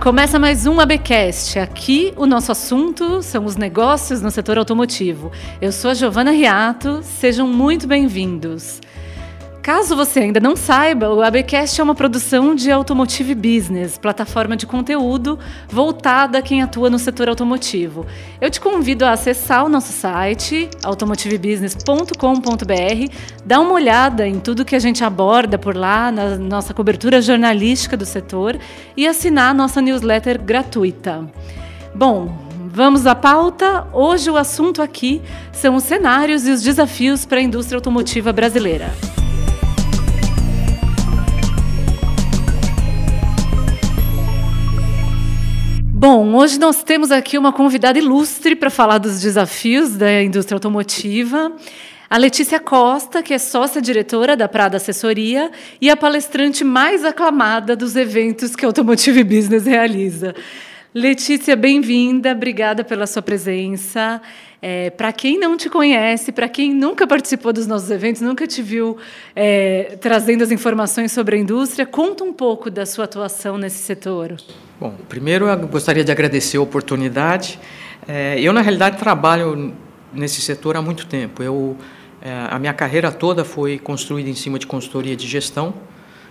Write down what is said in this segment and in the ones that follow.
Começa mais um ABcast. Aqui o nosso assunto são os negócios no setor automotivo. Eu sou a Giovana Riato, sejam muito bem-vindos. Caso você ainda não saiba, o ABcast é uma produção de Automotive Business, plataforma de conteúdo voltada a quem atua no setor automotivo. Eu te convido a acessar o nosso site, automotivebusiness.com.br, dar uma olhada em tudo que a gente aborda por lá, na nossa cobertura jornalística do setor e assinar a nossa newsletter gratuita. Bom, Vamos à pauta. Hoje o assunto aqui são os cenários e os desafios para a indústria automotiva brasileira. Bom, hoje nós temos aqui uma convidada ilustre para falar dos desafios da indústria automotiva. A Letícia Costa, que é sócia-diretora da Prada Assessoria e a palestrante mais aclamada dos eventos que a Automotive Business realiza. Letícia, bem-vinda, obrigada pela sua presença. É, para quem não te conhece, para quem nunca participou dos nossos eventos, nunca te viu é, trazendo as informações sobre a indústria, conta um pouco da sua atuação nesse setor. Bom, primeiro eu gostaria de agradecer a oportunidade. É, eu, na realidade, trabalho nesse setor há muito tempo. Eu, é, a minha carreira toda foi construída em cima de consultoria de gestão.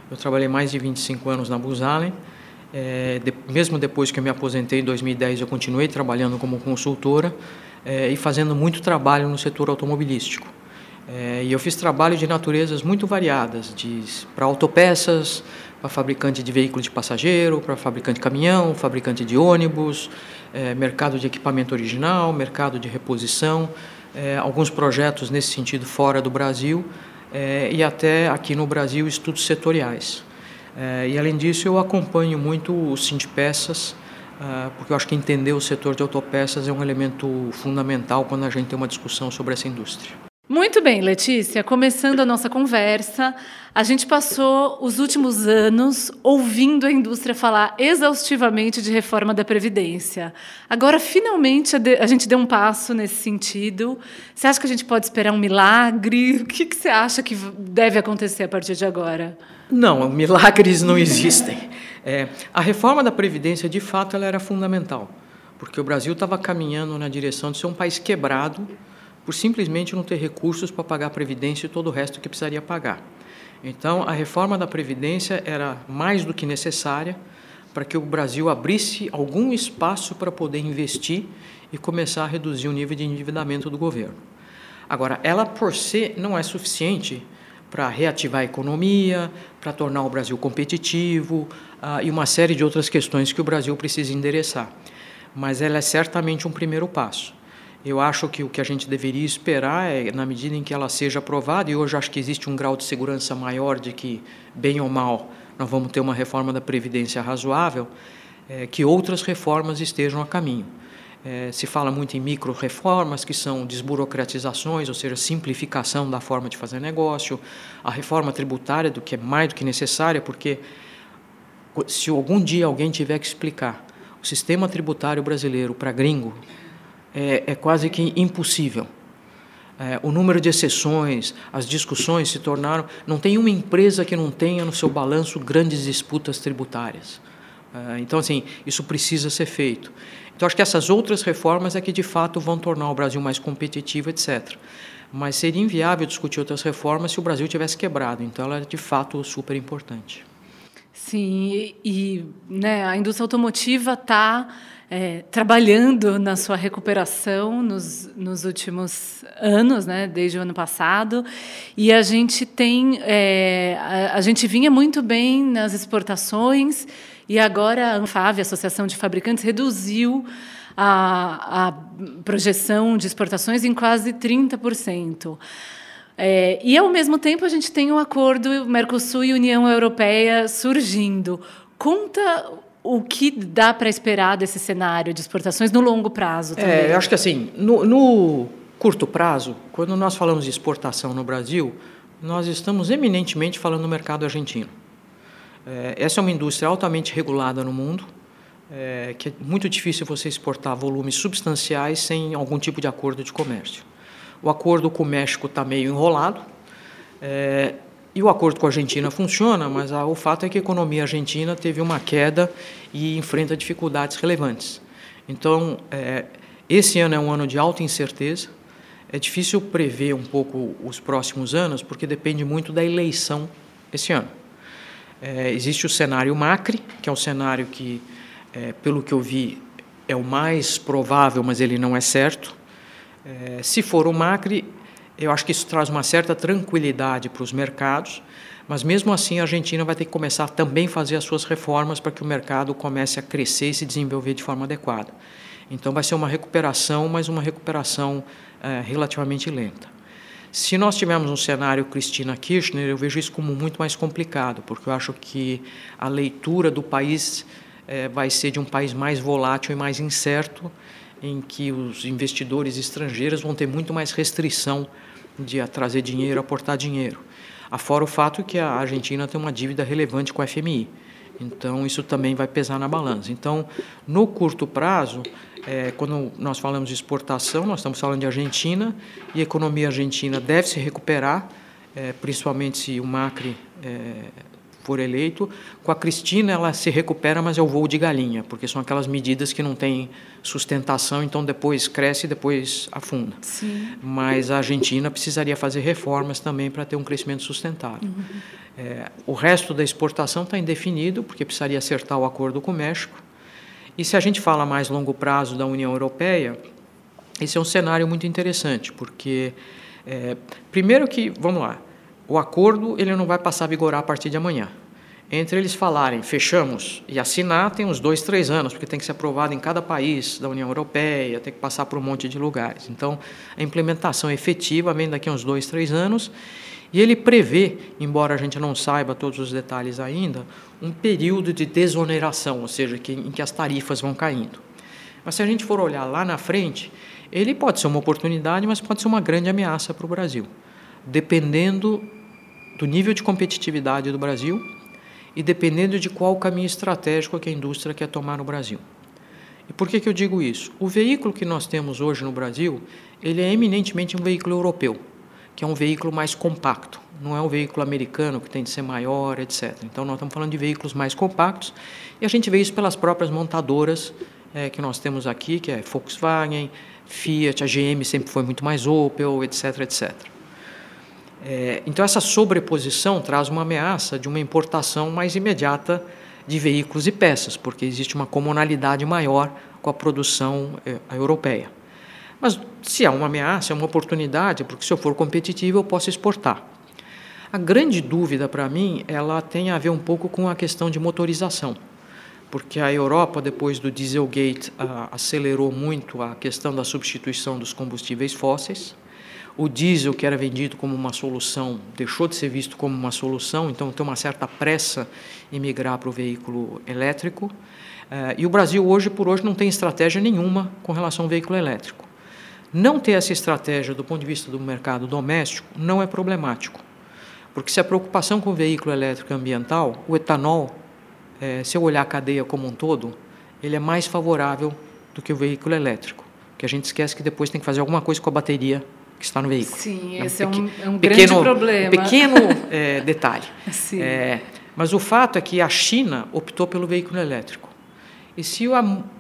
Eu trabalhei mais de 25 anos na Booz Allen. É, de, mesmo depois que eu me aposentei em 2010, eu continuei trabalhando como consultora é, e fazendo muito trabalho no setor automobilístico. É, e eu fiz trabalho de naturezas muito variadas, para autopeças, para fabricante de veículo de passageiro, para fabricante de caminhão, fabricante de ônibus, é, mercado de equipamento original, mercado de reposição, é, alguns projetos nesse sentido fora do Brasil é, e até aqui no Brasil estudos setoriais. É, e além disso eu acompanho muito o Sindpeças, ah, porque eu acho que entender o setor de autopeças é um elemento fundamental quando a gente tem uma discussão sobre essa indústria. Muito bem, Letícia. Começando a nossa conversa, a gente passou os últimos anos ouvindo a indústria falar exaustivamente de reforma da Previdência. Agora, finalmente, a gente deu um passo nesse sentido. Você acha que a gente pode esperar um milagre? O que você acha que deve acontecer a partir de agora? Não, milagres não existem. É, a reforma da Previdência, de fato, ela era fundamental, porque o Brasil estava caminhando na direção de ser um país quebrado por simplesmente não ter recursos para pagar a Previdência e todo o resto que precisaria pagar. Então, a reforma da Previdência era mais do que necessária para que o Brasil abrisse algum espaço para poder investir e começar a reduzir o nível de endividamento do governo. Agora, ela por si não é suficiente para reativar a economia, para tornar o Brasil competitivo uh, e uma série de outras questões que o Brasil precisa endereçar. Mas ela é certamente um primeiro passo. Eu acho que o que a gente deveria esperar é, na medida em que ela seja aprovada, e hoje acho que existe um grau de segurança maior de que, bem ou mal, nós vamos ter uma reforma da Previdência razoável, é, que outras reformas estejam a caminho. É, se fala muito em micro-reformas, que são desburocratizações, ou seja, simplificação da forma de fazer negócio, a reforma tributária, do que é mais do que necessária, porque se algum dia alguém tiver que explicar o sistema tributário brasileiro para gringo, é, é, quase que impossível. É, o número de exceções, as discussões se tornaram. Não tem uma empresa que não tenha no seu balanço grandes disputas tributárias. É, então, assim, isso precisa ser feito. Então, acho que essas outras reformas é que, de fato, vão tornar o Brasil mais competitivo, etc. Mas seria inviável discutir outras reformas se o Brasil tivesse quebrado. Então, ela é, de fato, super importante. Sim, e, né, a indústria automotiva está é, trabalhando na sua recuperação nos, nos últimos anos, né, desde o ano passado, e a gente tem, é, a, a, gente vinha muito bem nas exportações e agora a Anfave, a Associação de Fabricantes, reduziu a, a projeção de exportações em quase 30%. É, e, ao mesmo tempo, a gente tem o um acordo Mercosul e União Europeia surgindo. Conta o que dá para esperar desse cenário de exportações no longo prazo também. É, eu acho que assim, no, no curto prazo, quando nós falamos de exportação no Brasil, nós estamos eminentemente falando do mercado argentino. É, essa é uma indústria altamente regulada no mundo, é, que é muito difícil você exportar volumes substanciais sem algum tipo de acordo de comércio. O acordo com o México está meio enrolado. É, e o acordo com a Argentina funciona, mas a, o fato é que a economia argentina teve uma queda e enfrenta dificuldades relevantes. Então, é, esse ano é um ano de alta incerteza. É difícil prever um pouco os próximos anos, porque depende muito da eleição esse ano. É, existe o cenário Macri, que é o cenário que, é, pelo que eu vi, é o mais provável, mas ele não é certo. É, se for o Macri, eu acho que isso traz uma certa tranquilidade para os mercados, mas mesmo assim a Argentina vai ter que começar também a fazer as suas reformas para que o mercado comece a crescer e se desenvolver de forma adequada. Então vai ser uma recuperação, mas uma recuperação é, relativamente lenta. Se nós tivermos um cenário Cristina Kirchner, eu vejo isso como muito mais complicado, porque eu acho que a leitura do país é, vai ser de um país mais volátil e mais incerto, em que os investidores estrangeiros vão ter muito mais restrição de trazer dinheiro, aportar dinheiro. Afora o fato que a Argentina tem uma dívida relevante com a FMI. Então, isso também vai pesar na balança. Então, no curto prazo, é, quando nós falamos de exportação, nós estamos falando de Argentina e a economia argentina deve se recuperar, é, principalmente se o Macri é, for eleito. Com a Cristina, ela se recupera, mas é o voo de galinha, porque são aquelas medidas que não têm sustentação, então depois cresce e depois afunda. Sim. Mas a Argentina precisaria fazer reformas também para ter um crescimento sustentável. Uhum. É, o resto da exportação está indefinido, porque precisaria acertar o acordo com o México. E se a gente fala mais longo prazo da União Europeia, esse é um cenário muito interessante, porque, é, primeiro que, vamos lá, o acordo ele não vai passar a vigorar a partir de amanhã. Entre eles falarem fechamos e assinar, tem uns dois, três anos, porque tem que ser aprovado em cada país da União Europeia, tem que passar por um monte de lugares. Então, a implementação efetiva vem daqui a uns dois, três anos, e ele prevê, embora a gente não saiba todos os detalhes ainda, um período de desoneração, ou seja, que, em que as tarifas vão caindo. Mas se a gente for olhar lá na frente, ele pode ser uma oportunidade, mas pode ser uma grande ameaça para o Brasil, dependendo do nível de competitividade do Brasil e dependendo de qual caminho estratégico que a indústria quer tomar no Brasil. E por que, que eu digo isso? O veículo que nós temos hoje no Brasil, ele é eminentemente um veículo europeu que é um veículo mais compacto. Não é um veículo americano que tem de ser maior, etc. Então, nós estamos falando de veículos mais compactos e a gente vê isso pelas próprias montadoras é, que nós temos aqui, que é Volkswagen, Fiat, a GM sempre foi muito mais Opel, etc, etc. É, então, essa sobreposição traz uma ameaça de uma importação mais imediata de veículos e peças, porque existe uma comunalidade maior com a produção é, europeia. Mas se há uma ameaça, é uma oportunidade, porque se eu for competitivo eu posso exportar. A grande dúvida para mim, ela tem a ver um pouco com a questão de motorização, porque a Europa, depois do Dieselgate, acelerou muito a questão da substituição dos combustíveis fósseis. O diesel, que era vendido como uma solução, deixou de ser visto como uma solução, então tem uma certa pressa em migrar para o veículo elétrico. Eh, e o Brasil, hoje por hoje, não tem estratégia nenhuma com relação ao veículo elétrico. Não ter essa estratégia do ponto de vista do mercado doméstico não é problemático, porque se a preocupação com o veículo elétrico é ambiental, o etanol, é, se eu olhar a cadeia como um todo, ele é mais favorável do que o veículo elétrico, que a gente esquece que depois tem que fazer alguma coisa com a bateria que está no veículo. Sim, é esse é um, é um grande problema. Pequeno é, detalhe. É, mas o fato é que a China optou pelo veículo elétrico. E se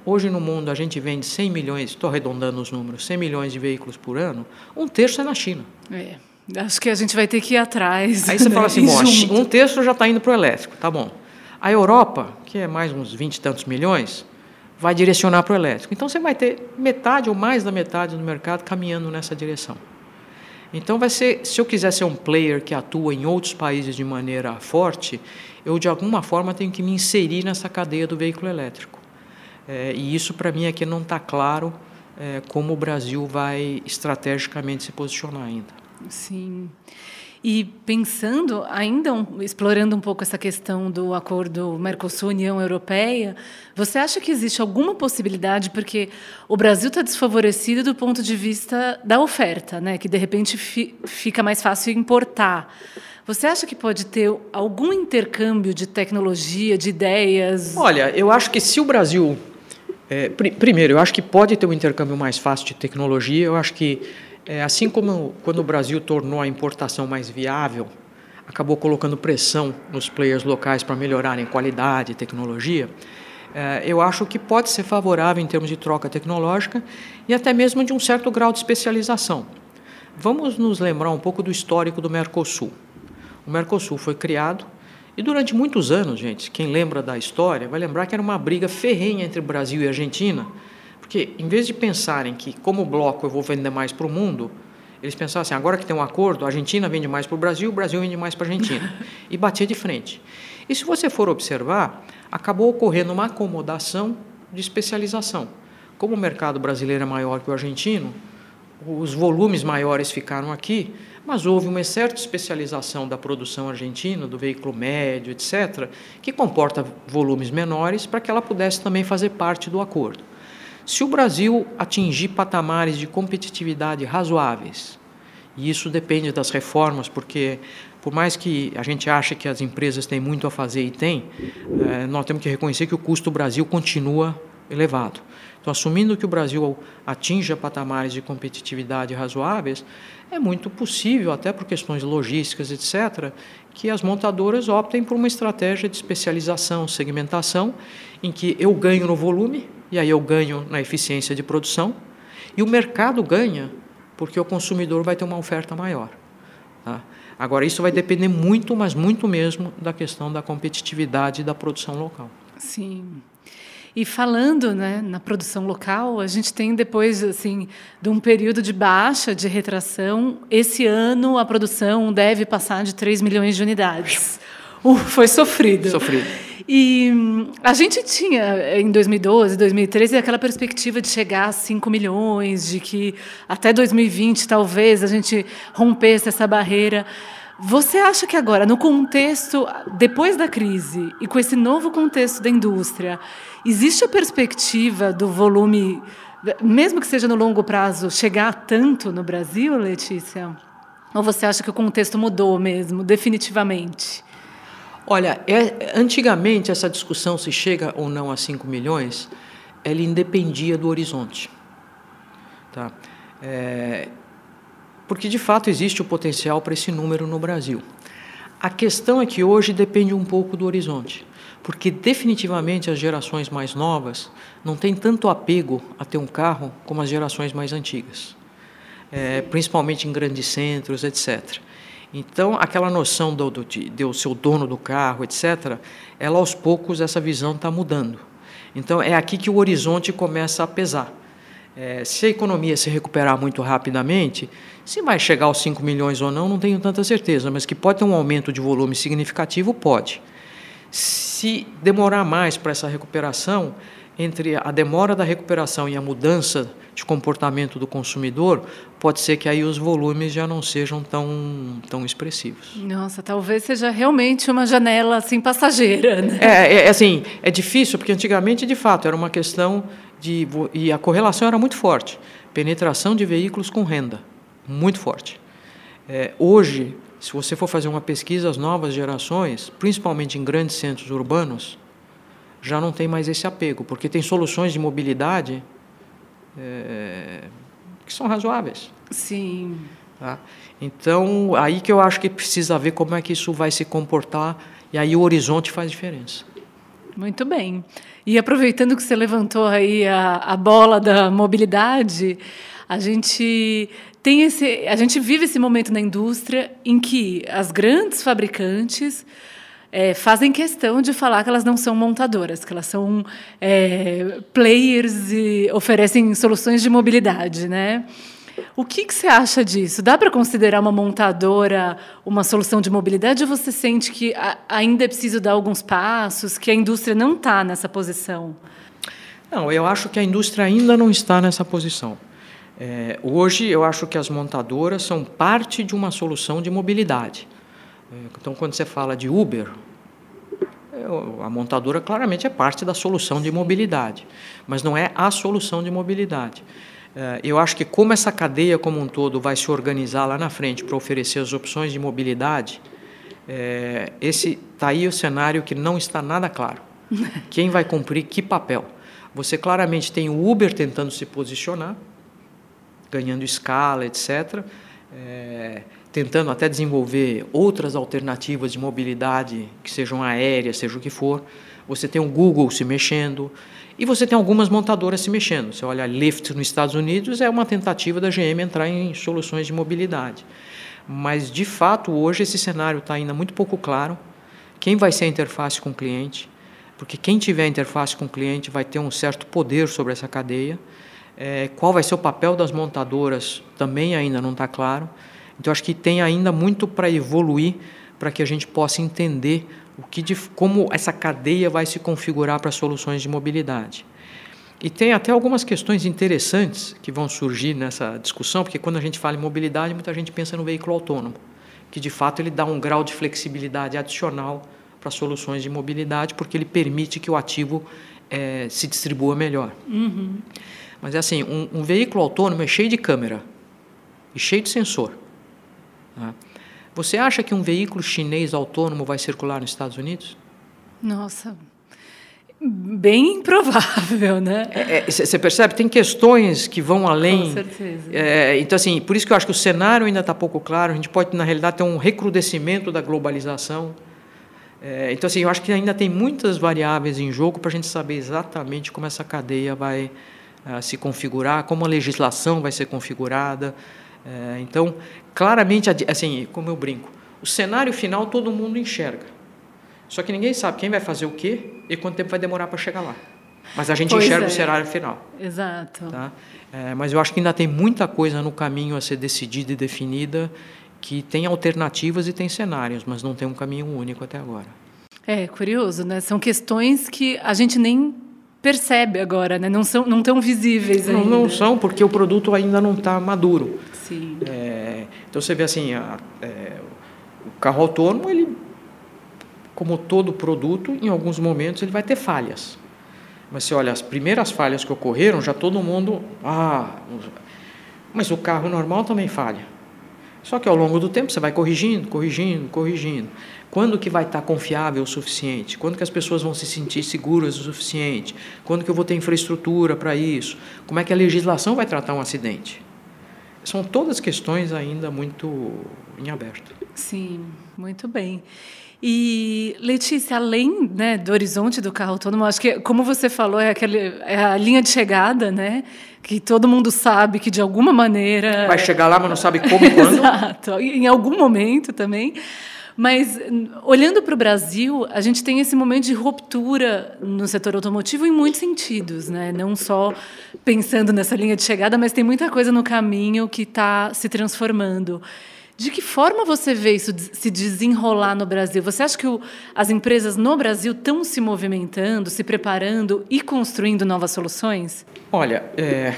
hoje no mundo a gente vende 100 milhões, estou arredondando os números, 100 milhões de veículos por ano, um terço é na China. É. Acho que a gente vai ter que ir atrás. Aí você né? fala assim, bom, um terço já está indo para o elétrico, tá bom. A Europa, que é mais uns 20 e tantos milhões, vai direcionar para o elétrico. Então você vai ter metade ou mais da metade do mercado caminhando nessa direção. Então vai ser, se eu quiser ser um player que atua em outros países de maneira forte, eu de alguma forma tenho que me inserir nessa cadeia do veículo elétrico. É, e isso, para mim, aqui não está claro é, como o Brasil vai estrategicamente se posicionar ainda. Sim. E pensando, ainda um, explorando um pouco essa questão do acordo Mercosul-União Europeia, você acha que existe alguma possibilidade, porque o Brasil está desfavorecido do ponto de vista da oferta, né, que de repente fi, fica mais fácil importar. Você acha que pode ter algum intercâmbio de tecnologia, de ideias? Olha, eu acho que se o Brasil é, pr primeiro, eu acho que pode ter um intercâmbio mais fácil de tecnologia. Eu acho que, é, assim como quando o Brasil tornou a importação mais viável, acabou colocando pressão nos players locais para melhorarem qualidade e tecnologia, é, eu acho que pode ser favorável em termos de troca tecnológica e até mesmo de um certo grau de especialização. Vamos nos lembrar um pouco do histórico do Mercosul. O Mercosul foi criado e durante muitos anos, gente, quem lembra da história vai lembrar que era uma briga ferrenha entre Brasil e Argentina, porque em vez de pensarem que como bloco eu vou vender mais para o mundo, eles pensavam assim, agora que tem um acordo, a Argentina vende mais para o Brasil, o Brasil vende mais para a Argentina. e batia de frente. E se você for observar, acabou ocorrendo uma acomodação de especialização. Como o mercado brasileiro é maior que o argentino, os volumes maiores ficaram aqui, mas houve uma certa especialização da produção argentina, do veículo médio, etc., que comporta volumes menores para que ela pudesse também fazer parte do acordo. Se o Brasil atingir patamares de competitividade razoáveis, e isso depende das reformas, porque por mais que a gente ache que as empresas têm muito a fazer e têm, é, nós temos que reconhecer que o custo do Brasil continua elevado. Então, assumindo que o Brasil atinja patamares de competitividade razoáveis, é muito possível, até por questões logísticas, etc., que as montadoras optem por uma estratégia de especialização, segmentação, em que eu ganho no volume, e aí eu ganho na eficiência de produção, e o mercado ganha porque o consumidor vai ter uma oferta maior. Tá? Agora, isso vai depender muito, mas muito mesmo, da questão da competitividade da produção local. Sim. E falando né, na produção local, a gente tem depois assim de um período de baixa, de retração, esse ano a produção deve passar de 3 milhões de unidades. Uh, foi sofrido. Sofrido. E hum, a gente tinha, em 2012, 2013, aquela perspectiva de chegar a 5 milhões, de que até 2020 talvez a gente rompesse essa barreira. Você acha que agora, no contexto, depois da crise, e com esse novo contexto da indústria, existe a perspectiva do volume, mesmo que seja no longo prazo, chegar tanto no Brasil, Letícia? Ou você acha que o contexto mudou mesmo, definitivamente? Olha, é, antigamente essa discussão se chega ou não a 5 milhões, ela independia do horizonte. Tá? É, porque de fato existe o potencial para esse número no Brasil. A questão é que hoje depende um pouco do horizonte, porque definitivamente as gerações mais novas não têm tanto apego a ter um carro como as gerações mais antigas, é, principalmente em grandes centros, etc. Então, aquela noção do, do, de, de ser o dono do carro, etc., ela aos poucos, essa visão está mudando. Então, é aqui que o horizonte começa a pesar. É, se a economia se recuperar muito rapidamente, se vai chegar aos 5 milhões ou não, não tenho tanta certeza, mas que pode ter um aumento de volume significativo, pode. Se demorar mais para essa recuperação, entre a demora da recuperação e a mudança de comportamento do consumidor, pode ser que aí os volumes já não sejam tão, tão expressivos. Nossa, talvez seja realmente uma janela assim passageira. Né? É, é, assim, é difícil, porque antigamente, de fato, era uma questão de. E a correlação era muito forte penetração de veículos com renda, muito forte. É, hoje, se você for fazer uma pesquisa, as novas gerações, principalmente em grandes centros urbanos, já não tem mais esse apego, porque tem soluções de mobilidade é, que são razoáveis. Sim. Tá? Então, aí que eu acho que precisa ver como é que isso vai se comportar, e aí o horizonte faz diferença. Muito bem. E aproveitando que você levantou aí a, a bola da mobilidade, a gente tem esse, a gente vive esse momento na indústria em que as grandes fabricantes é, fazem questão de falar que elas não são montadoras, que elas são é, players e oferecem soluções de mobilidade, né? O que, que você acha disso? Dá para considerar uma montadora uma solução de mobilidade ou você sente que ainda é preciso dar alguns passos, que a indústria não está nessa posição? Não, eu acho que a indústria ainda não está nessa posição. É, hoje, eu acho que as montadoras são parte de uma solução de mobilidade. Então, quando você fala de Uber, a montadora claramente é parte da solução de mobilidade, mas não é a solução de mobilidade. É, eu acho que como essa cadeia como um todo vai se organizar lá na frente para oferecer as opções de mobilidade, é, esse está aí o cenário que não está nada claro. Quem vai cumprir que papel? Você claramente tem o Uber tentando se posicionar, ganhando escala, etc. É, tentando até desenvolver outras alternativas de mobilidade, que sejam aéreas, seja o que for. Você tem o Google se mexendo e você tem algumas montadoras se mexendo. Você olha a Lyft nos Estados Unidos, é uma tentativa da GM entrar em soluções de mobilidade. Mas, de fato, hoje esse cenário está ainda muito pouco claro. Quem vai ser a interface com o cliente? Porque quem tiver a interface com o cliente vai ter um certo poder sobre essa cadeia. É, qual vai ser o papel das montadoras também ainda não está claro. Então, acho que tem ainda muito para evoluir para que a gente possa entender o que de, como essa cadeia vai se configurar para soluções de mobilidade. E tem até algumas questões interessantes que vão surgir nessa discussão, porque quando a gente fala em mobilidade, muita gente pensa no veículo autônomo, que de fato ele dá um grau de flexibilidade adicional para soluções de mobilidade, porque ele permite que o ativo é, se distribua melhor. Uhum. Mas é assim, um, um, veículo autônomo é cheio de câmera e cheio de sensor. Né? Você acha que um veículo chinês autônomo vai circular nos Estados Unidos? Nossa, bem improvável, né? Você é, é, percebe? Tem questões que vão além. Com certeza. É, então, assim, por isso que eu acho que o cenário ainda está pouco claro. A gente pode, na realidade, ter um recrudescimento da globalização. É, então, assim, eu acho que ainda tem muitas variáveis em jogo para a gente saber exatamente como essa cadeia vai uh, se configurar, como a legislação vai ser configurada. É, então, claramente, assim, como eu brinco, o cenário final todo mundo enxerga. Só que ninguém sabe quem vai fazer o quê e quanto tempo vai demorar para chegar lá. Mas a gente pois enxerga é. o cenário final. Exato. Tá? É, mas eu acho que ainda tem muita coisa no caminho a ser decidida e definida que tem alternativas e tem cenários, mas não tem um caminho único até agora. É curioso, né? São questões que a gente nem percebe agora, né? Não são, não tão visíveis ainda. Não, não são porque o produto ainda não está maduro. Sim. É, então você vê assim, a, é, o carro autônomo ele como todo produto, em alguns momentos ele vai ter falhas. Mas se olha, as primeiras falhas que ocorreram, já todo mundo. Ah, mas o carro normal também falha. Só que ao longo do tempo você vai corrigindo, corrigindo, corrigindo. Quando que vai estar confiável o suficiente? Quando que as pessoas vão se sentir seguras o suficiente? Quando que eu vou ter infraestrutura para isso? Como é que a legislação vai tratar um acidente? São todas questões ainda muito em aberto. Sim, muito bem. E, Letícia, além né, do horizonte do carro autônomo, acho que, como você falou, é, aquele, é a linha de chegada, né? Que todo mundo sabe que, de alguma maneira... Vai chegar lá, mas não sabe como e quando. Exato, em algum momento também. Mas, olhando para o Brasil, a gente tem esse momento de ruptura no setor automotivo em muitos sentidos, né? não só pensando nessa linha de chegada, mas tem muita coisa no caminho que está se transformando. De que forma você vê isso se desenrolar no Brasil? Você acha que o, as empresas no Brasil estão se movimentando, se preparando e construindo novas soluções? Olha, é,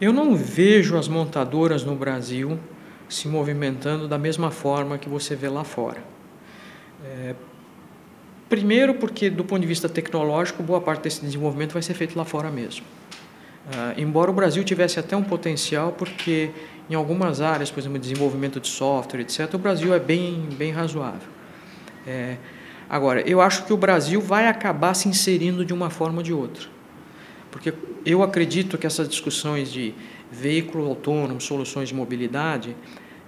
eu não vejo as montadoras no Brasil se movimentando da mesma forma que você vê lá fora. É, primeiro, porque do ponto de vista tecnológico, boa parte desse desenvolvimento vai ser feito lá fora mesmo. Uh, embora o Brasil tivesse até um potencial, porque em algumas áreas, por exemplo, desenvolvimento de software, etc., o Brasil é bem, bem razoável. É, agora, eu acho que o Brasil vai acabar se inserindo de uma forma ou de outra. Porque eu acredito que essas discussões de veículo autônomo, soluções de mobilidade,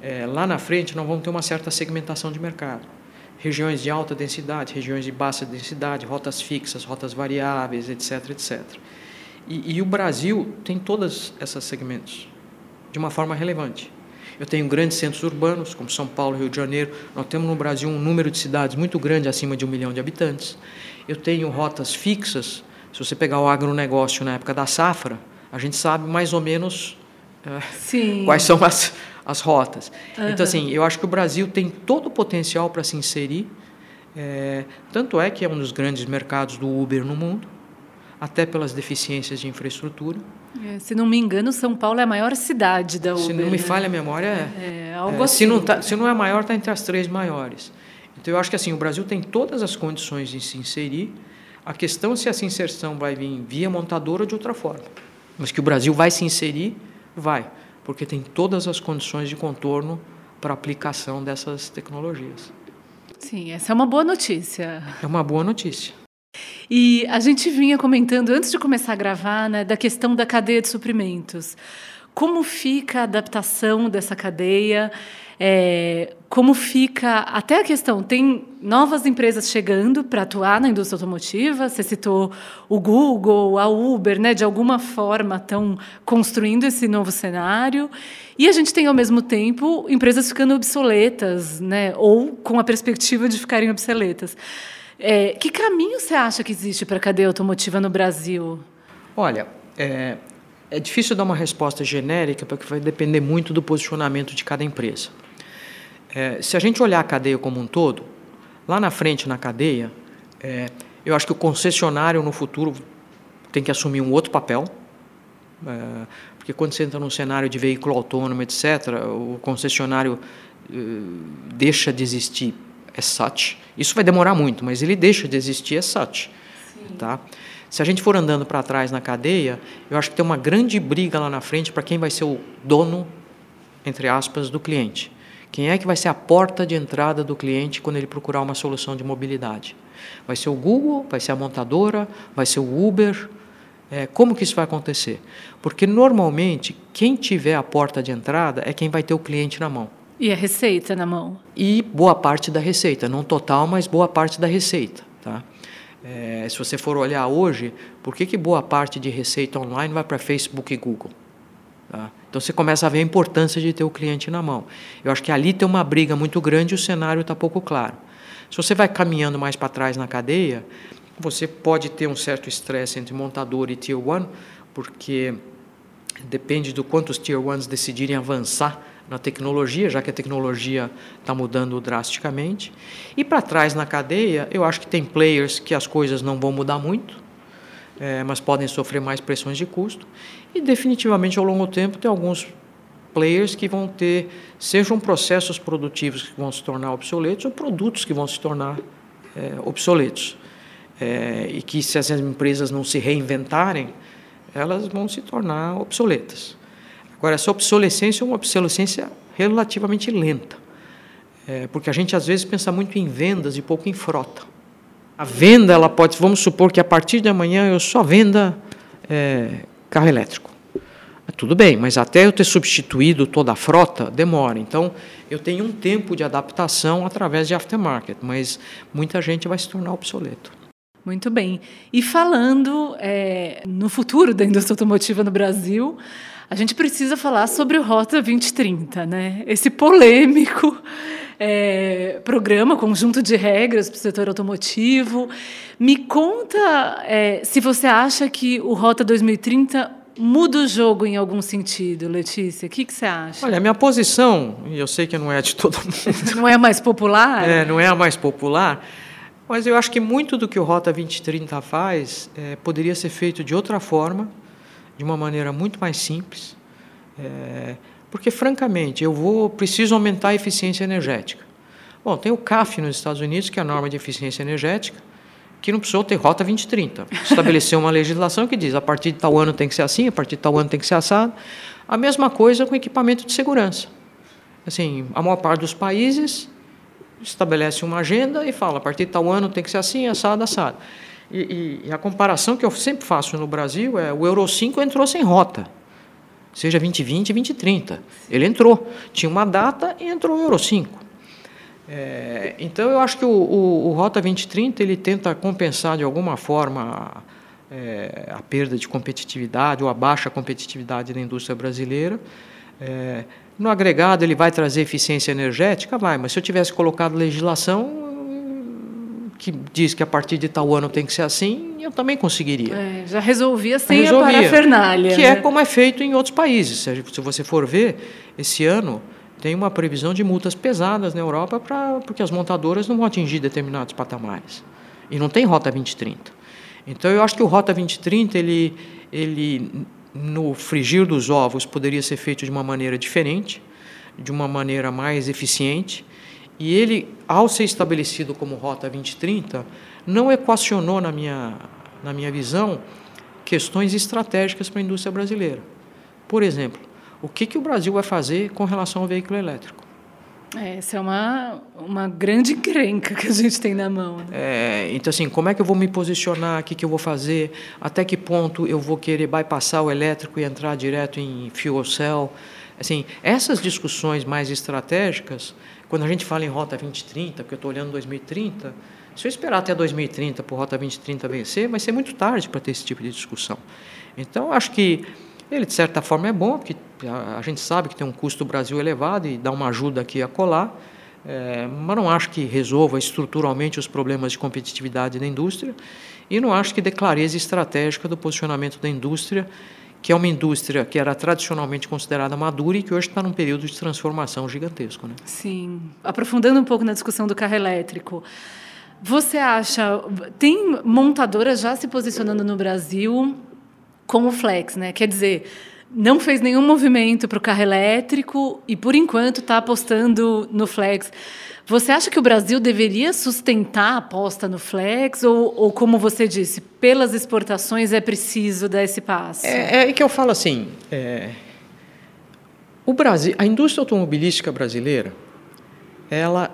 é, lá na frente não vão ter uma certa segmentação de mercado. Regiões de alta densidade, regiões de baixa densidade, rotas fixas, rotas variáveis, etc, etc. E, e o Brasil tem todos esses segmentos de uma forma relevante. Eu tenho grandes centros urbanos, como São Paulo, Rio de Janeiro. Nós temos no Brasil um número de cidades muito grande, acima de um milhão de habitantes. Eu tenho rotas fixas. Se você pegar o agronegócio na época da safra, a gente sabe mais ou menos é, quais são as, as rotas. Uhum. Então, assim, eu acho que o Brasil tem todo o potencial para se inserir. É, tanto é que é um dos grandes mercados do Uber no mundo, até pelas deficiências de infraestrutura. É, se não me engano, São Paulo é a maior cidade da Uber. Se não me né? falha a memória, é, é algo é, assim. Se não, tá, se não é a maior, está entre as três maiores. Então, eu acho que assim o Brasil tem todas as condições de se inserir. A questão é se essa inserção vai vir via montadora ou de outra forma. Mas que o Brasil vai se inserir, vai, porque tem todas as condições de contorno para aplicação dessas tecnologias. Sim, essa é uma boa notícia. É uma boa notícia. E a gente vinha comentando antes de começar a gravar né, da questão da cadeia de suprimentos. Como fica a adaptação dessa cadeia? É, como fica até a questão tem novas empresas chegando para atuar na indústria automotiva? Você citou o Google a Uber né de alguma forma estão construindo esse novo cenário. E a gente tem ao mesmo tempo empresas ficando obsoletas né ou com a perspectiva de ficarem obsoletas. É, que caminho você acha que existe para a cadeia automotiva no Brasil? Olha é, é difícil dar uma resposta genérica porque vai depender muito do posicionamento de cada empresa é, se a gente olhar a cadeia como um todo, lá na frente na cadeia, é, eu acho que o concessionário no futuro tem que assumir um outro papel, é, porque quando você entra num cenário de veículo autônomo, etc., o concessionário é, deixa de existir as such. Isso vai demorar muito, mas ele deixa de existir as such. Tá? Se a gente for andando para trás na cadeia, eu acho que tem uma grande briga lá na frente para quem vai ser o dono, entre aspas, do cliente. Quem é que vai ser a porta de entrada do cliente quando ele procurar uma solução de mobilidade? Vai ser o Google? Vai ser a montadora? Vai ser o Uber? É, como que isso vai acontecer? Porque normalmente quem tiver a porta de entrada é quem vai ter o cliente na mão. E a receita na mão. E boa parte da receita, não total, mas boa parte da receita. Tá? É, se você for olhar hoje, por que, que boa parte de receita online vai para Facebook e Google? Tá? Então você começa a ver a importância de ter o cliente na mão. Eu acho que ali tem uma briga muito grande e o cenário está pouco claro. Se você vai caminhando mais para trás na cadeia, você pode ter um certo estresse entre montador e Tier 1, porque depende do quanto os Tier 1s decidirem avançar na tecnologia, já que a tecnologia está mudando drasticamente. E para trás na cadeia, eu acho que tem players que as coisas não vão mudar muito, é, mas podem sofrer mais pressões de custo. E definitivamente ao longo do tempo tem alguns players que vão ter, sejam processos produtivos que vão se tornar obsoletos ou produtos que vão se tornar é, obsoletos. É, e que se as empresas não se reinventarem, elas vão se tornar obsoletas. Agora, essa obsolescência é uma obsolescência relativamente lenta, é, porque a gente às vezes pensa muito em vendas e pouco em frota. A venda, ela pode, vamos supor que a partir de amanhã eu só venda é, carro elétrico. Tudo bem, mas até eu ter substituído toda a frota, demora. Então, eu tenho um tempo de adaptação através de aftermarket, mas muita gente vai se tornar obsoleto. Muito bem. E falando é, no futuro da indústria automotiva no Brasil, a gente precisa falar sobre o Rota 2030, né? Esse polêmico é, programa, conjunto de regras para o setor automotivo. Me conta é, se você acha que o Rota 2030 muda o jogo em algum sentido, Letícia. O que, que você acha? Olha, a minha posição, e eu sei que não é de todo mundo. Não é a mais popular? É, não é a mais popular. Mas eu acho que muito do que o Rota 2030 faz é, poderia ser feito de outra forma de uma maneira muito mais simples, é, porque francamente eu vou preciso aumentar a eficiência energética. Bom, tem o CAF nos Estados Unidos, que é a norma de eficiência energética, que não precisou ter rota 2030. Estabeleceu uma legislação que diz a partir de tal ano tem que ser assim, a partir de tal ano tem que ser assado. A mesma coisa com equipamento de segurança. Assim, a maior parte dos países estabelece uma agenda e fala a partir de tal ano tem que ser assim, assado, assado. E, e, a comparação que eu sempre faço no Brasil é o Euro 5 entrou sem rota, seja 2020 e 2030. Ele entrou, tinha uma data e entrou o Euro 5. É, então, eu acho que o, o, o, Rota 2030 ele tenta compensar de alguma forma é, a perda de competitividade ou a baixa competitividade da indústria brasileira. É, no agregado, ele vai trazer eficiência energética? Vai, mas se eu tivesse colocado legislação, que diz que a partir de tal ano tem que ser assim, eu também conseguiria. É, já resolvia sem resolvia, a parafernália. Que é né? é como é feito em outros países. Se você for ver, esse ano tem uma previsão de multas pesadas na Europa pra, porque as montadoras não vão atingir determinados patamares. E não tem Rota 2030. Então, eu acho que o Rota 2030, ele, ele, no frigir dos ovos, poderia ser feito de uma maneira diferente, de uma maneira mais eficiente, e ele, ao ser estabelecido como Rota 2030, não equacionou, na minha, na minha visão, questões estratégicas para a indústria brasileira. Por exemplo, o que, que o Brasil vai fazer com relação ao veículo elétrico? É, essa é uma, uma grande encrenca que a gente tem na mão. Né? É, então, assim, como é que eu vou me posicionar? O que, que eu vou fazer? Até que ponto eu vou querer bypassar o elétrico e entrar direto em fuel cell? Assim, essas discussões mais estratégicas, quando a gente fala em Rota 2030, porque eu estou olhando 2030, se eu esperar até 2030 para o Rota 2030 vencer, vai ser muito tarde para ter esse tipo de discussão. Então, acho que ele, de certa forma, é bom, porque a, gente sabe que tem um custo do Brasil elevado e dá uma ajuda aqui a colar, é, mas não acho que resolva estruturalmente os problemas de competitividade da indústria e não acho que dê clareza estratégica do posicionamento da indústria, que é uma indústria que era tradicionalmente considerada madura e que hoje está num período de transformação gigantesco. Né? Sim. Aprofundando um pouco na discussão do carro elétrico, você acha. Tem montadoras já se posicionando no Brasil com o Flex, né? Quer dizer, não fez nenhum movimento para o carro elétrico e, por enquanto, está apostando no Flex. Você acha que o Brasil deveria sustentar a aposta no Flex? Ou, ou como você disse, pelas exportações é preciso dar esse passo? É, é que eu falo assim: é, o Brasil, a indústria automobilística brasileira, ela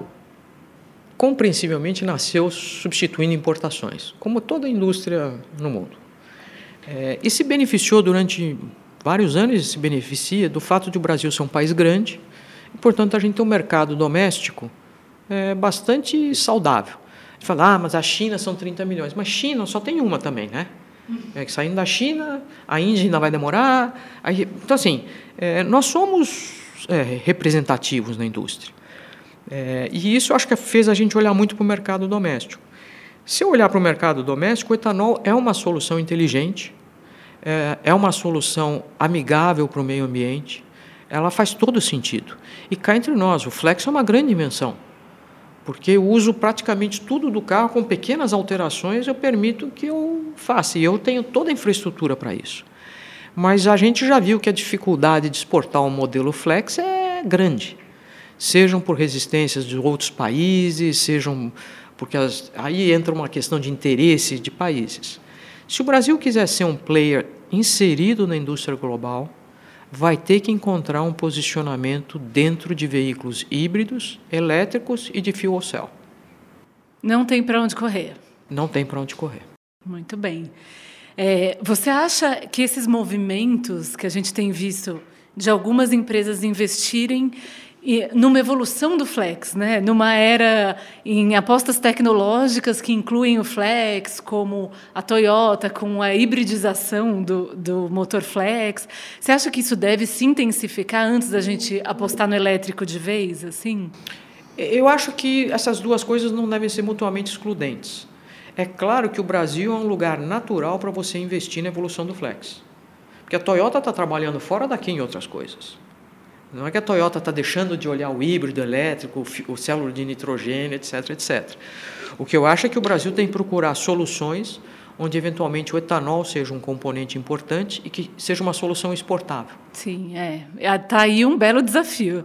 compreensivelmente nasceu substituindo importações, como toda indústria no mundo. É, e se beneficiou durante vários anos, se beneficia do fato de o Brasil ser um país grande, e, portanto, a gente tem um mercado doméstico é, bastante saudável. A gente fala, ah, mas a China são 30 milhões, mas China só tem uma também, né? É, saindo da China, a Índia ainda vai demorar. Aí, então, assim, é, nós somos é, representativos na indústria. É, e isso acho que fez a gente olhar muito para o mercado doméstico. Se eu olhar para o mercado doméstico, o etanol é uma solução inteligente, é, é uma solução amigável para o meio ambiente, ela faz todo sentido. E cá entre nós, o flex é uma grande dimensão, porque eu uso praticamente tudo do carro com pequenas alterações, eu permito que eu faça, e eu tenho toda a infraestrutura para isso. Mas a gente já viu que a dificuldade de exportar um modelo flex é grande, sejam por resistências de outros países, sejam porque as, aí entra uma questão de interesse de países. Se o Brasil quiser ser um player inserido na indústria global, vai ter que encontrar um posicionamento dentro de veículos híbridos, elétricos e de fuel cell. Não tem para onde correr. Não tem para onde correr. Muito bem. É, você acha que esses movimentos que a gente tem visto de algumas empresas investirem e numa evolução do flex, né? numa era em apostas tecnológicas que incluem o flex, como a Toyota, com a hibridização do, do motor flex. Você acha que isso deve se intensificar antes da gente apostar no elétrico de vez? assim? Eu acho que essas duas coisas não devem ser mutuamente excludentes. É claro que o Brasil é um lugar natural para você investir na evolução do flex. Porque a Toyota está trabalhando fora daqui em outras coisas. Não é que a Toyota está deixando de olhar o híbrido elétrico, o célula de nitrogênio, etc, etc. O que eu acho é que o Brasil tem que procurar soluções onde eventualmente o etanol seja um componente importante e que seja uma solução exportável. Sim, é. Está aí um belo desafio.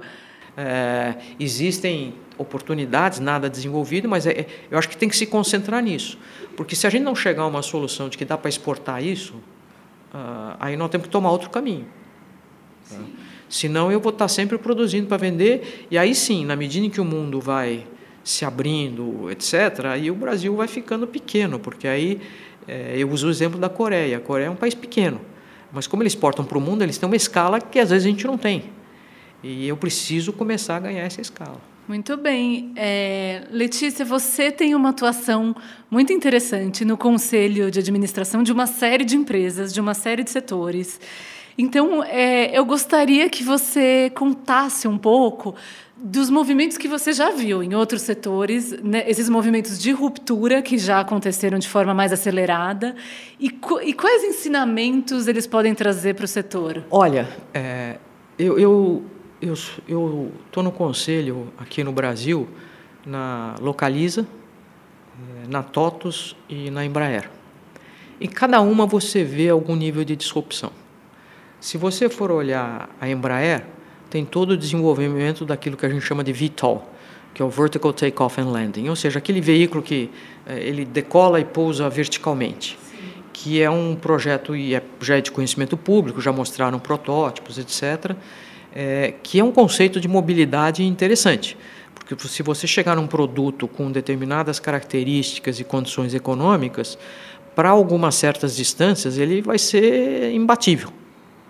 É, existem oportunidades, nada desenvolvido, mas é, eu acho que tem que se concentrar nisso. Porque se a gente não chegar a uma solução de que dá para exportar isso, uh, aí nós temos que tomar outro caminho. Tá? Senão eu vou estar sempre produzindo para vender, e aí sim, na medida em que o mundo vai se abrindo, etc., aí o Brasil vai ficando pequeno, porque aí é, eu uso o exemplo da Coreia. A Coreia é um país pequeno, mas como eles exportam para o mundo, eles têm uma escala que às vezes a gente não tem. E eu preciso começar a ganhar essa escala. Muito bem. É, Letícia, você tem uma atuação muito interessante no conselho de administração de uma série de empresas, de uma série de setores. Então, é, eu gostaria que você contasse um pouco dos movimentos que você já viu em outros setores, né, esses movimentos de ruptura que já aconteceram de forma mais acelerada, e, e quais ensinamentos eles podem trazer para o setor? Olha, é, eu eu eu estou no conselho aqui no Brasil, na Localiza, é, na TOTUS e na Embraer. Em cada uma você vê algum nível de disrupção. Se você for olhar a Embraer, tem todo o desenvolvimento daquilo que a gente chama de VTOL, que é o Vertical Takeoff and Landing, ou seja, aquele veículo que eh, ele decola e pousa verticalmente, Sim. que é um projeto e é, já é de conhecimento público, já mostraram protótipos, etc. é, que é um conceito de mobilidade interessante. Porque se você chegar num produto com determinadas características e condições econômicas, para algumas certas distâncias ele vai ser imbatível.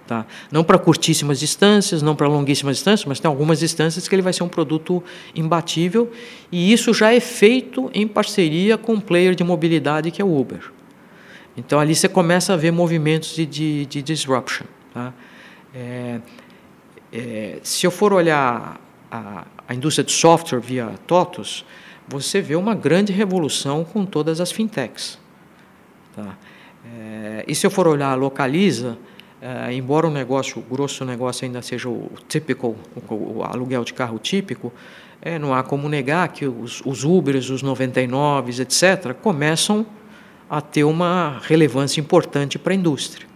Tá? Não para curtíssimas distâncias, não para longuíssimas distâncias, mas tem algumas distâncias que ele vai ser um produto imbatível e isso já é feito em parceria com um player de mobilidade que é o Uber. Então ali você começa a ver movimentos de, de, de disruption. Tá? É, é, se eu for olhar a, a indústria de software via TOTUS, você vê uma grande revolução com todas as fintechs. Tá? É, e se eu for olhar a Localiza, é, embora o negócio, o grosso negócio ainda seja o típico, o, o aluguel de carro típico, é, não há como negar que os, os Ubers, os 99, etc., começam a ter uma relevância importante para a indústria.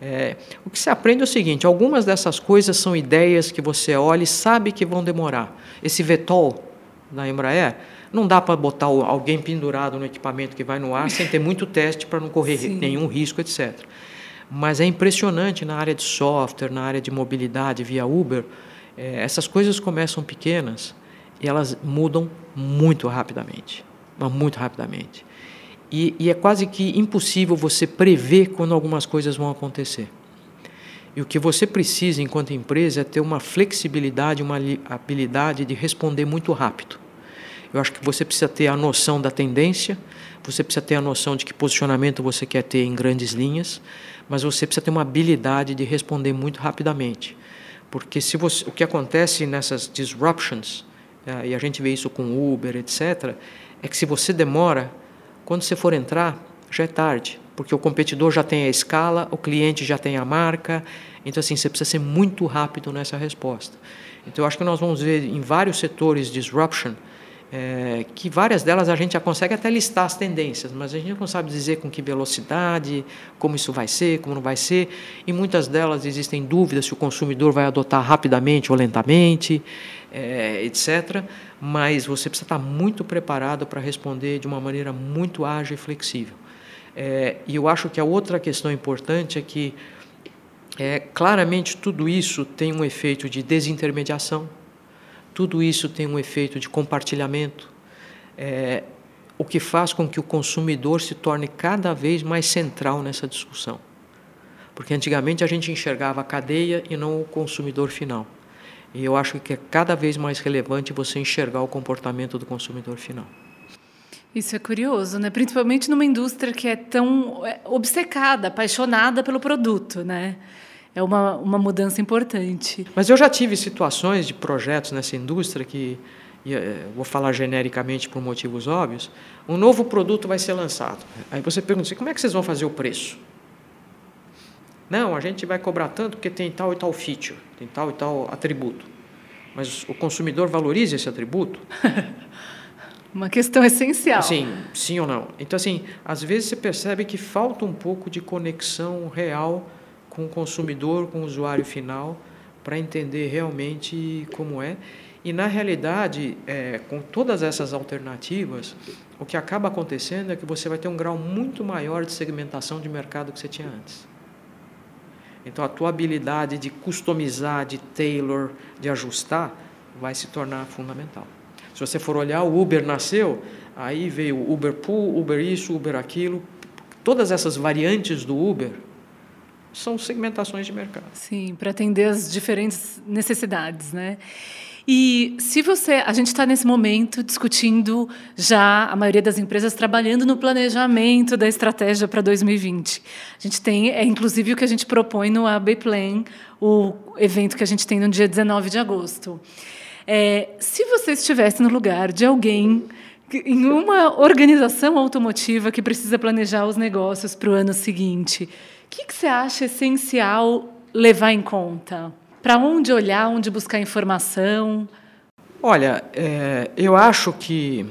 É, o que se aprende é o seguinte: algumas dessas coisas são ideias que você olha e sabe que vão demorar. Esse VTOL da Embraer, não dá para botar alguém pendurado no equipamento que vai no ar sem ter muito teste para não correr Sim. nenhum risco, etc. Mas é impressionante na área de software, na área de mobilidade via Uber, é, essas coisas começam pequenas e elas mudam muito rapidamente, muito rapidamente. E, e é quase que impossível você prever quando algumas coisas vão acontecer. E o que você precisa, enquanto empresa, é ter uma flexibilidade, uma habilidade de responder muito rápido. Eu acho que você precisa ter a noção da tendência, você precisa ter a noção de que posicionamento você quer ter em grandes linhas, mas você precisa ter uma habilidade de responder muito rapidamente. Porque se você, o que acontece nessas disruptions, é, e a gente vê isso com Uber, etc., é que se você demora, quando você for entrar, já é tarde, porque o competidor já tem a escala, o cliente já tem a marca, então assim, você precisa ser muito rápido nessa resposta. Então eu acho que nós vamos ver em vários setores disruption, é, que várias delas a gente já consegue até listar as tendências, mas a gente não sabe dizer com que velocidade, como isso vai ser, como não vai ser. E muitas delas existem dúvidas se o consumidor vai adotar rapidamente ou lentamente, é, etc. Mas você precisa estar muito preparado para responder de uma maneira muito ágil e flexível. É, e eu acho que a outra questão importante é que, é, claramente, tudo isso tem um efeito de desintermediação tudo isso tem um efeito de compartilhamento, é, o que faz com que o consumidor se torne cada vez mais central nessa discussão. Porque antigamente a gente enxergava a cadeia e não o consumidor final. E eu acho que é cada vez mais relevante você enxergar o comportamento do consumidor final. Isso é curioso, né? Principalmente numa indústria que é tão é, obcecada, apaixonada pelo produto, né? É uma, uma mudança importante. Mas eu já tive situações de projetos nessa indústria que, eh, vou falar genericamente por motivos óbvios, um novo produto vai ser lançado. Aí você pergunta assim, como é que vocês vão fazer o preço? Não, a gente vai cobrar tanto porque tem tal e tal feature, tem tal e tal atributo. Mas o consumidor valoriza esse atributo? Uma questão essencial. Sim, sim ou não. Então, assim, às vezes você percebe que falta um pouco de conexão real com o consumidor, com o usuário final, para entender realmente como é. E, na realidade, é, com todas essas alternativas, o que acaba acontecendo é que você vai ter um grau muito maior de segmentação de mercado que você tinha antes. Então, a tua habilidade de customizar, de tailor, de ajustar, vai se tornar fundamental. Se você for olhar, o Uber nasceu, aí veio o Uber Pool, Uber isso, Uber aquilo. Todas essas variantes do Uber são segmentações de mercado. Sim, para atender as diferentes necessidades, né? E se você, a gente está nesse momento discutindo já a maioria das empresas trabalhando no planejamento da estratégia para 2020. A gente tem, é inclusive o que a gente propõe no AB Plan, o evento que a gente tem no dia 19 de agosto. É, se você estivesse no lugar de alguém em uma organização automotiva que precisa planejar os negócios para o ano seguinte, o que, que você acha essencial levar em conta? Para onde olhar, onde buscar informação? Olha, é, eu acho que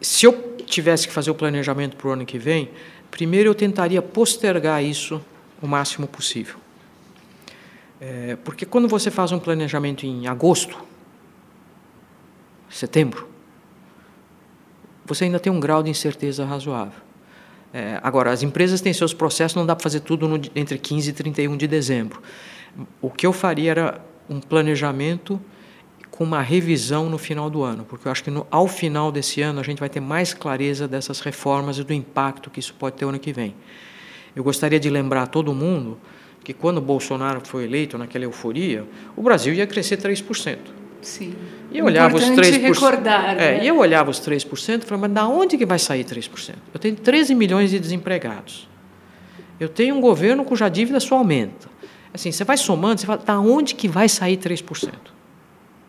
se eu tivesse que fazer o planejamento para o ano que vem, primeiro eu tentaria postergar isso o máximo possível. É, porque quando você faz um planejamento em agosto, setembro, você ainda tem um grau de incerteza razoável. É, agora, as empresas têm seus processos, não dá para fazer tudo no, entre 15 e 31 de dezembro. O que eu faria era um planejamento com uma revisão no final do ano, porque eu acho que no, ao final desse ano a gente vai ter mais clareza dessas reformas e do impacto que isso pode ter ano que vem. Eu gostaria de lembrar a todo mundo que quando Bolsonaro foi eleito, naquela euforia, o Brasil ia crescer 3%. Sim. E eu olhava os 3%. Recordar, é, né? E eu olhava os 3% e falava, mas da onde que vai sair 3%? Eu tenho 13 milhões de desempregados. Eu tenho um governo cuja dívida só aumenta. Assim, você vai somando, você fala, da onde que vai sair 3%?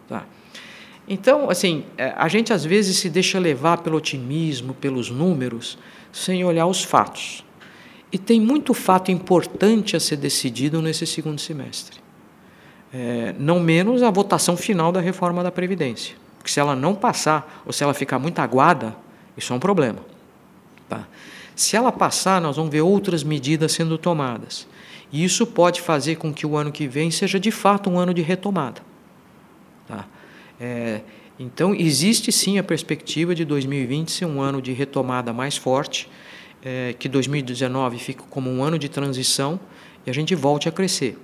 Tá. Então, assim, é, a gente às vezes se deixa levar pelo otimismo, pelos números, sem olhar os fatos. E tem muito fato importante a ser decidido nesse segundo semestre. É, não menos a votação final da reforma da Previdência. Porque se ela não passar, ou se ela ficar muito aguada, isso é um problema. Tá? Se ela passar, nós vamos ver outras medidas sendo tomadas. E isso pode fazer com que o ano que vem seja de fato um ano de retomada. Tá? É, então, existe sim a perspectiva de 2020 ser um ano de retomada mais forte, é, que 2019 fique como um ano de transição e a gente volte a crescer.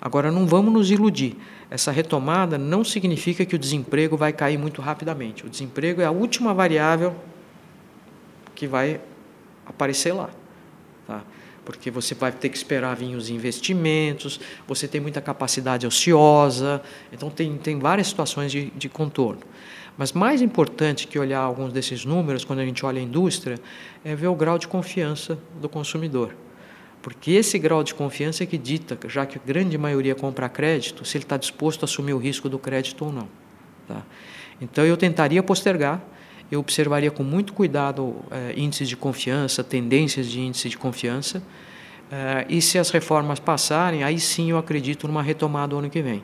Agora, não vamos nos iludir. Essa retomada não significa que o desemprego vai cair muito rapidamente. O desemprego é a última variável que vai aparecer lá. Tá? porque você vai ter que esperar vir os investimentos, você tem muita capacidade ociosa, então tem, tem várias situações de, de contorno. Mas mais importante que olhar alguns desses números, quando a gente olha a indústria, é ver o grau de confiança do consumidor. Porque esse grau de confiança é que dita, já que a grande maioria compra crédito, se ele está disposto a assumir o risco do crédito ou não. Tá? Então eu tentaria postergar, eu observaria com muito cuidado eh, índices de confiança, tendências de índice de confiança, eh, e se as reformas passarem, aí sim eu acredito numa retomada no ano que vem.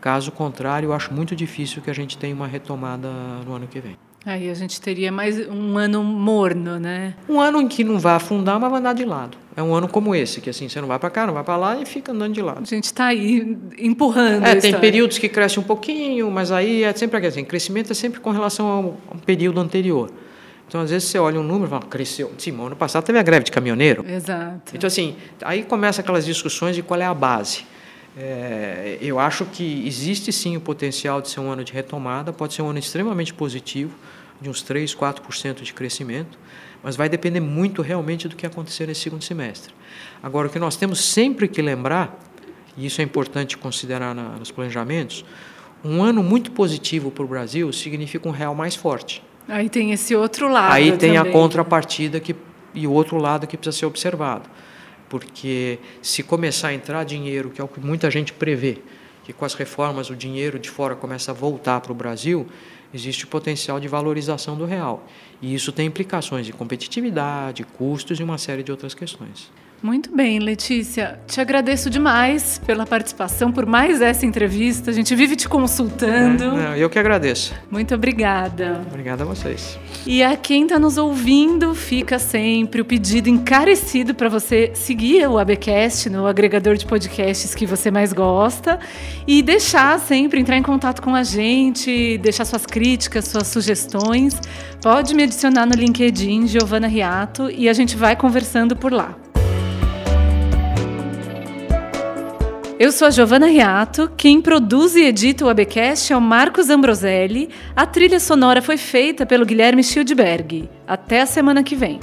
Caso contrário, eu acho muito difícil que a gente tenha uma retomada no ano que vem. Aí a gente teria mais um ano morno, né? Um ano em que não vai afundar, mas vai andar de lado. É um ano como esse, que assim, você não vai para cá, não vai para lá e fica andando de lado. A gente está aí empurrando. É, tem períodos que cresce um pouquinho, mas aí é sempre assim, crescimento é sempre com relação ao, ao período anterior. Então, às vezes, você olha um número e fala, cresceu. Sim, ano passado teve a greve de caminhoneiro. Exato. Então, assim, aí começa aquelas discussões de qual é a base. É, eu acho que existe sim o potencial de ser um ano de retomada, pode ser um ano extremamente positivo, de uns 3, 4% de crescimento, mas vai depender muito realmente do que acontecer nesse segundo semestre. Agora, o que nós temos sempre que lembrar, e isso é importante considerar na, nos planejamentos, um ano muito positivo para o Brasil significa um real mais forte. Aí tem esse outro lado. Aí tem também. a contrapartida que, e o outro lado que precisa ser observado. Porque se começar a entrar dinheiro, que é o que muita gente prevê, que com as reformas o dinheiro de fora começa a voltar para o Brasil, existe o potencial de valorização do real. E isso tem implicações de competitividade, custos e uma série de outras questões. Muito bem, Letícia. Te agradeço demais pela participação, por mais essa entrevista. A gente vive te consultando. É, eu que agradeço. Muito obrigada. Obrigado a vocês. E a quem está nos ouvindo, fica sempre o pedido encarecido para você seguir o ABcast no agregador de podcasts que você mais gosta e deixar sempre entrar em contato com a gente, deixar suas críticas, suas sugestões. Pode me adicionar no LinkedIn, Giovana Riato, e a gente vai conversando por lá. Eu sou a Giovana Riato, quem produz e edita o Abcast é o Marcos Ambroselli. A trilha sonora foi feita pelo Guilherme Schildberg. Até a semana que vem.